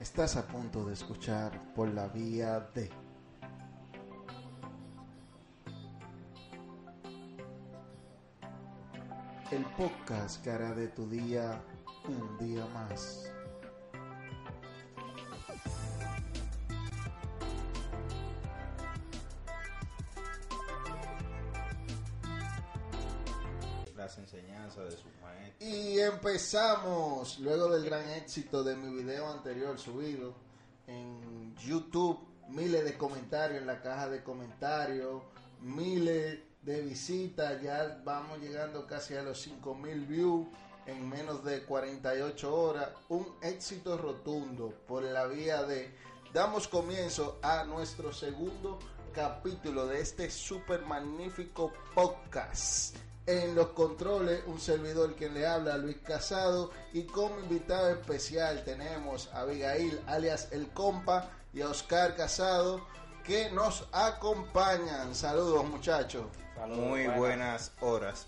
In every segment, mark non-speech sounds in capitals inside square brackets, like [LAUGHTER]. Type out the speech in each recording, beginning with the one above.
Estás a punto de escuchar por la vía de... El podcast que hará de tu día un día más. Las enseñanzas de sus maestros. Y empezamos, luego del gran éxito de mi video anterior subido en YouTube, miles de comentarios en la caja de comentarios, miles de visitas, ya vamos llegando casi a los 5000 views en menos de 48 horas, un éxito rotundo por la vía de damos comienzo a nuestro segundo capítulo de este super magnífico podcast. En los controles, un servidor quien le habla, Luis Casado, y como invitado especial tenemos a Abigail, alias El Compa, y a Oscar Casado, que nos acompañan. Saludos muchachos. Muy buenas horas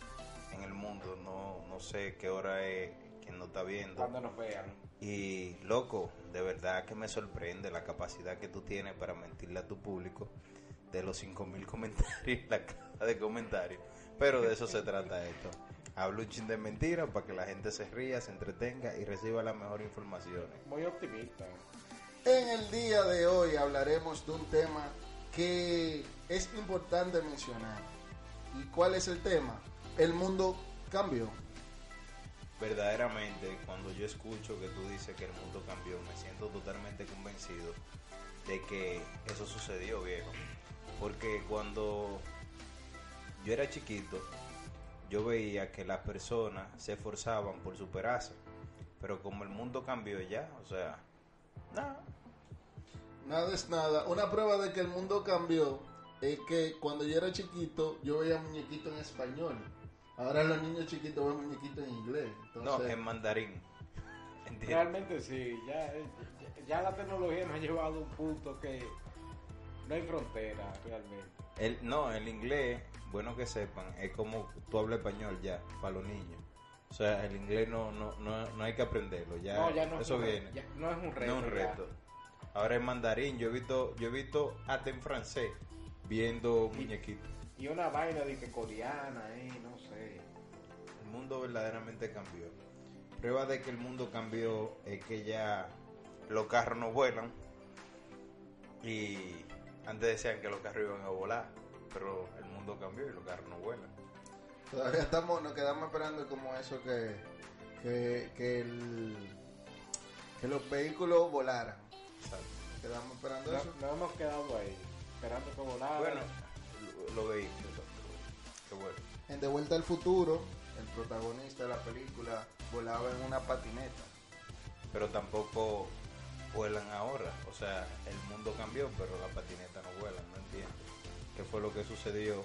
en el mundo. No, no sé qué hora es quien nos está viendo. Cuando nos vean. Y loco, de verdad que me sorprende la capacidad que tú tienes para mentirle a tu público de los 5000 comentarios, la caja de comentarios. Pero de eso se trata esto. Hablo un chin de mentira para que la gente se ría, se entretenga y reciba las mejores informaciones. Muy optimista. En el día de hoy hablaremos de un tema que es importante mencionar. ¿Y cuál es el tema? El mundo cambió. Verdaderamente, cuando yo escucho que tú dices que el mundo cambió, me siento totalmente convencido de que eso sucedió, viejo. Porque cuando yo era chiquito, yo veía que las personas se esforzaban por superarse. Pero como el mundo cambió ya, o sea, nada. Nada es nada. Una prueba de que el mundo cambió es que cuando yo era chiquito, yo veía muñequitos en español. Ahora los niños chiquitos ven muñequitos en inglés. No, en mandarín. [LAUGHS] ¿Entiendes? Realmente sí, ya, ya la tecnología nos ha llevado a un punto que no hay frontera realmente. El, no, el inglés, bueno que sepan, es como tú hablas español ya, para los niños. O sea, el inglés no, no, no, no hay que aprenderlo, ya, no, ya no es eso un, viene. ya no es un reto. no es un reto. Ahora es mandarín, yo he visto, yo he visto hasta en francés viendo muñequitos. Y una vaina de que coreana, eh, no sé. El mundo verdaderamente cambió. Prueba de que el mundo cambió es que ya los carros no vuelan. Y antes decían que los carros iban a volar, pero el mundo cambió y los carros no vuelan. Todavía estamos, nos quedamos esperando como eso que, que, que, el, que los vehículos volaran. Exacto. Quedamos esperando No, eso. no hemos quedado ahí, esperando que volara. Bueno, lo, lo vehículos. Qué bueno. En De Vuelta al Futuro, el protagonista de la película volaba en una patineta. Pero tampoco vuelan ahora. O sea, el mundo cambió, pero las patinetas no vuelan, no entiendo. ¿Qué fue lo que sucedió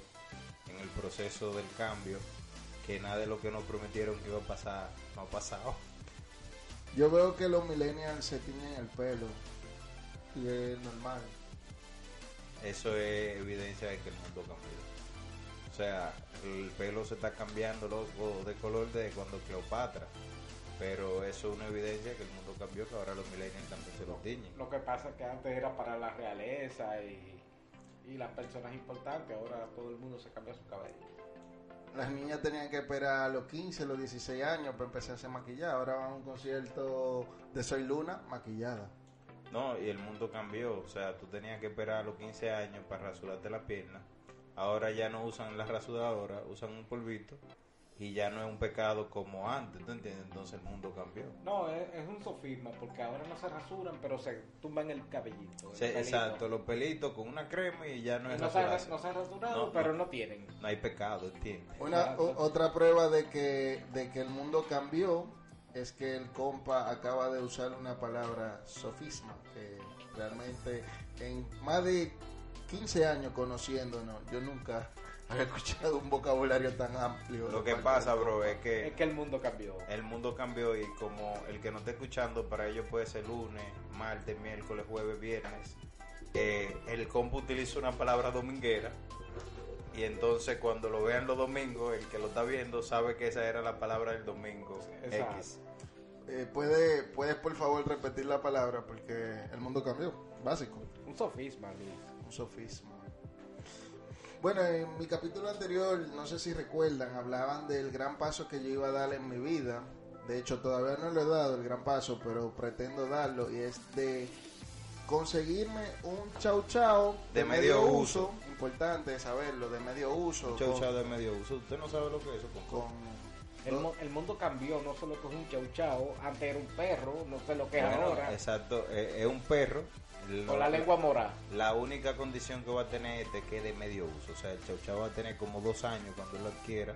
en el proceso del cambio? Que nada de lo que nos prometieron que iba a pasar no ha pasado. Yo veo que los millennials se tiñen el pelo y es normal. Eso es evidencia de que el mundo cambió. O sea, el pelo se está cambiando loco de color de cuando Cleopatra. Pero eso es una evidencia que el mundo cambió, que ahora los millennials también se lo tiñen. Lo que pasa es que antes era para la realeza y, y las personas importantes, ahora todo el mundo se cambia su cabello. Las niñas tenían que esperar a los 15, los 16 años para empezarse a maquillar. Ahora van a un concierto de Soy Luna maquillada. No, y el mundo cambió. O sea, tú tenías que esperar a los 15 años para rasurarte la pierna. Ahora ya no usan la rasuradora, usan un polvito. Y ya no es un pecado como antes, ¿tú entiendes? Entonces el mundo cambió. No, es, es un sofisma, porque ahora no se rasuran, pero se tumban el cabellito. el Sí, exacto, los pelitos con una crema y ya no Y es no, se, ha- rasurarse. no se han rasurado, No, pero no. no tienen. No hay pecado, ¿entiendes? Una, o- otra prueba de que, de que el mundo cambió es que el compa acaba de usar una palabra sofisma, que realmente en más de 15 años conociéndonos, yo nunca había escuchado un vocabulario tan amplio. Lo que pasa, bro, es que Es que el mundo cambió. el mundo cambió y como el que no está escuchando, para ellos puede ser lunes, martes, miércoles, jueves, viernes. eh, el compu utiliza una palabra dominguera y entonces cuando lo vean los domingos, el que lo está viendo sabe que esa era la palabra del domingo Exacto. X. Eh, ¿puede, ¿Puedes por favor repetir la palabra? Porque el mundo cambió, básico. Un sofisma, Luis. Un sofisma. Bueno, en mi capítulo anterior, no sé si recuerdan, hablaban del gran paso que yo iba a dar en mi vida. De hecho, todavía no lo he dado el gran paso, pero pretendo darlo. Y es de conseguirme un chau chau De medio uso. Importante saberlo, de medio uso. Chau con- chau de medio uso. Usted no sabe lo que es eso, Conco? con- El, el mundo cambió, no solo que es un chau chau, antes era un perro, no sé lo que es ahora, exacto, eh, es un perro. con la lengua morada. La única condición que va a tener este es que es de medio uso. O sea, el chau chau va a tener como dos años cuando lo adquiera.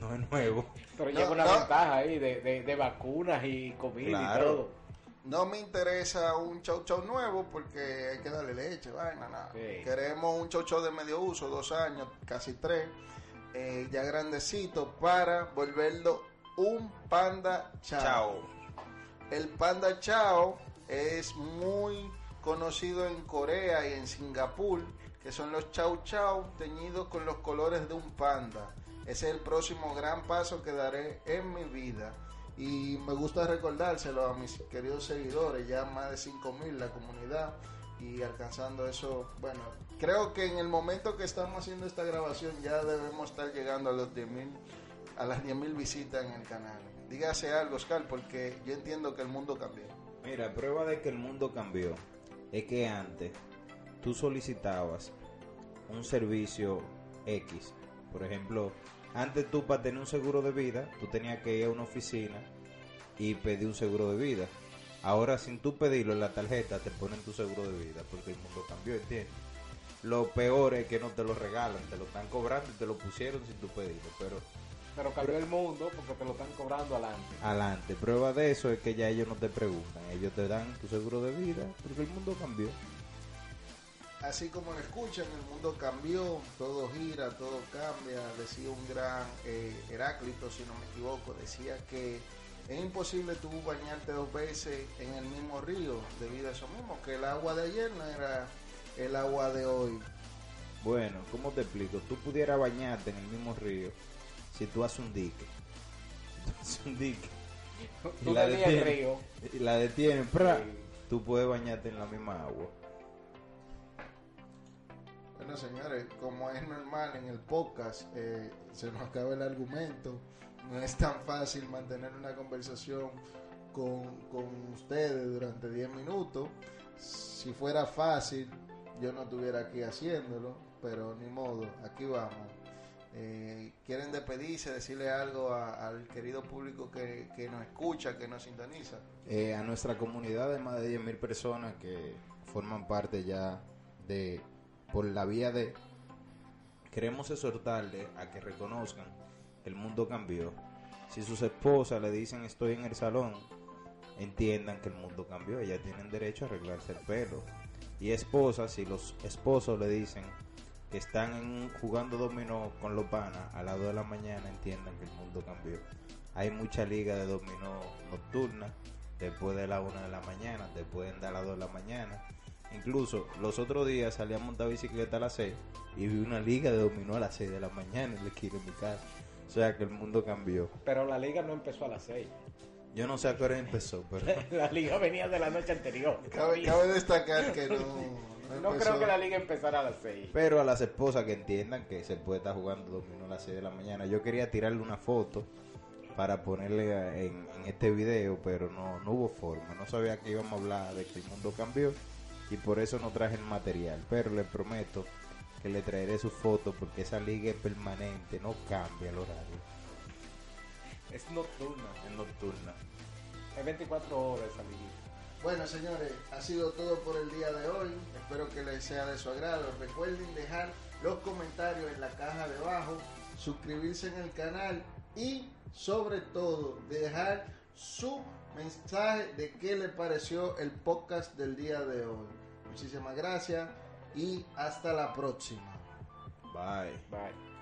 No es nuevo. Pero No, lleva una no. ventaja ahí de, de, de vacunas y comida Claro. y todo. No me interesa un chau chau nuevo porque hay que darle leche, vaina, nada. Sí. Queremos un chau chau de medio uso, dos años, casi tres, eh, ya grandecito, para volverlo un panda chao. Chao. El panda chao es muy conocido en Corea y en Singapur, que son los chau chau teñidos con los colores de un panda. Ese es el próximo gran paso que daré en mi vida. Y me gusta recordárselo a mis queridos seguidores, ya más de 5000 la comunidad y alcanzando eso. Bueno, creo que en el momento que estamos haciendo esta grabación ya debemos estar llegando a los 10.000 a las 10.000 visitas en el canal. Dígase algo, Oscar, porque yo entiendo que el mundo cambió. Mira, prueba de que el mundo cambió es que antes tú solicitabas un servicio X. Por ejemplo, antes tú para tener un seguro de vida, tú tenías que ir a una oficina y pedir un seguro de vida. Ahora sin tú pedirlo en la tarjeta te ponen tu seguro de vida porque el mundo cambió, ¿entiendes? Lo peor es que no te lo regalan, te lo están cobrando y te lo pusieron sin tú pedirlo, pero Pero cambió el mundo porque te lo están cobrando adelante. adelante. Prueba de eso es que ya ellos no te preguntan, ellos te dan tu seguro de vida porque el mundo cambió. Así como lo escuchan, el mundo cambió, todo gira, todo cambia. Decía un gran eh, Heráclito, si no me equivoco, decía que es imposible tú bañarte dos veces en el mismo río debido a eso mismo, que el agua de ayer no era el agua de hoy. Bueno, ¿cómo te explico? Tú pudieras bañarte en el mismo río si tú haces un dique. Tú haces un dique Tú la tenías el detienes. río. y la detienen, ¡pra! Sí. tú puedes bañarte en la misma agua. Bueno, señores, como es normal en el podcast, eh, se nos acaba el argumento. No es tan fácil mantener una conversación con, con ustedes durante 10 minutos. Si fuera fácil, yo no estuviera aquí haciéndolo, pero ni modo, aquí vamos. Eh, ¿Quieren despedirse, decirle algo al querido público que, que nos escucha, que nos sintoniza? Eh, a nuestra comunidad de más de 10.000 personas que forman parte ya de, por la vía de, queremos exhortarle a que reconozcan el mundo cambió. Si sus esposas le dicen estoy en el salón, entiendan que el mundo cambió, ellas tienen derecho a arreglarse el pelo. Y esposas, si los esposos le dicen que están en- jugando dominó con los panas a las 2 de la mañana, entiendan que el mundo cambió. Hay mucha liga de dominó nocturna, después de la 1 de la mañana, después de las 2 de la mañana. Incluso los otros días salí a montar bicicleta a las 6 y vi una liga de dominó a las 6 de la mañana en la esquina de mi casa. O sea que el mundo cambió. Pero la liga no empezó a las 6. Yo no sé a qué hora empezó, pero [LAUGHS] La liga venía de la noche anterior. Cabe, cabe destacar que no... No [LAUGHS] creo que la liga empezara a las 6. Pero a las esposas que entiendan que se puede estar jugando dominó a las 6 de la mañana. Yo quería tirarle una foto para ponerle en, en este video, pero no, no hubo forma. No sabía que íbamos a hablar de que el mundo cambió y por eso no traje el material. Pero le prometo que le traeré su foto porque esa liga es permanente, no cambia el horario. Es nocturna. Es nocturna. Es 24 horas esa liga. Bueno, señores, ha sido todo por el día de hoy. Espero que les sea de su agrado. Recuerden dejar los comentarios en la caja de abajo, suscribirse en el canal y, sobre todo, dejar su mensaje de qué le pareció el podcast del día de hoy. Muchísimas gracias y hasta la próxima. Bye. Bye.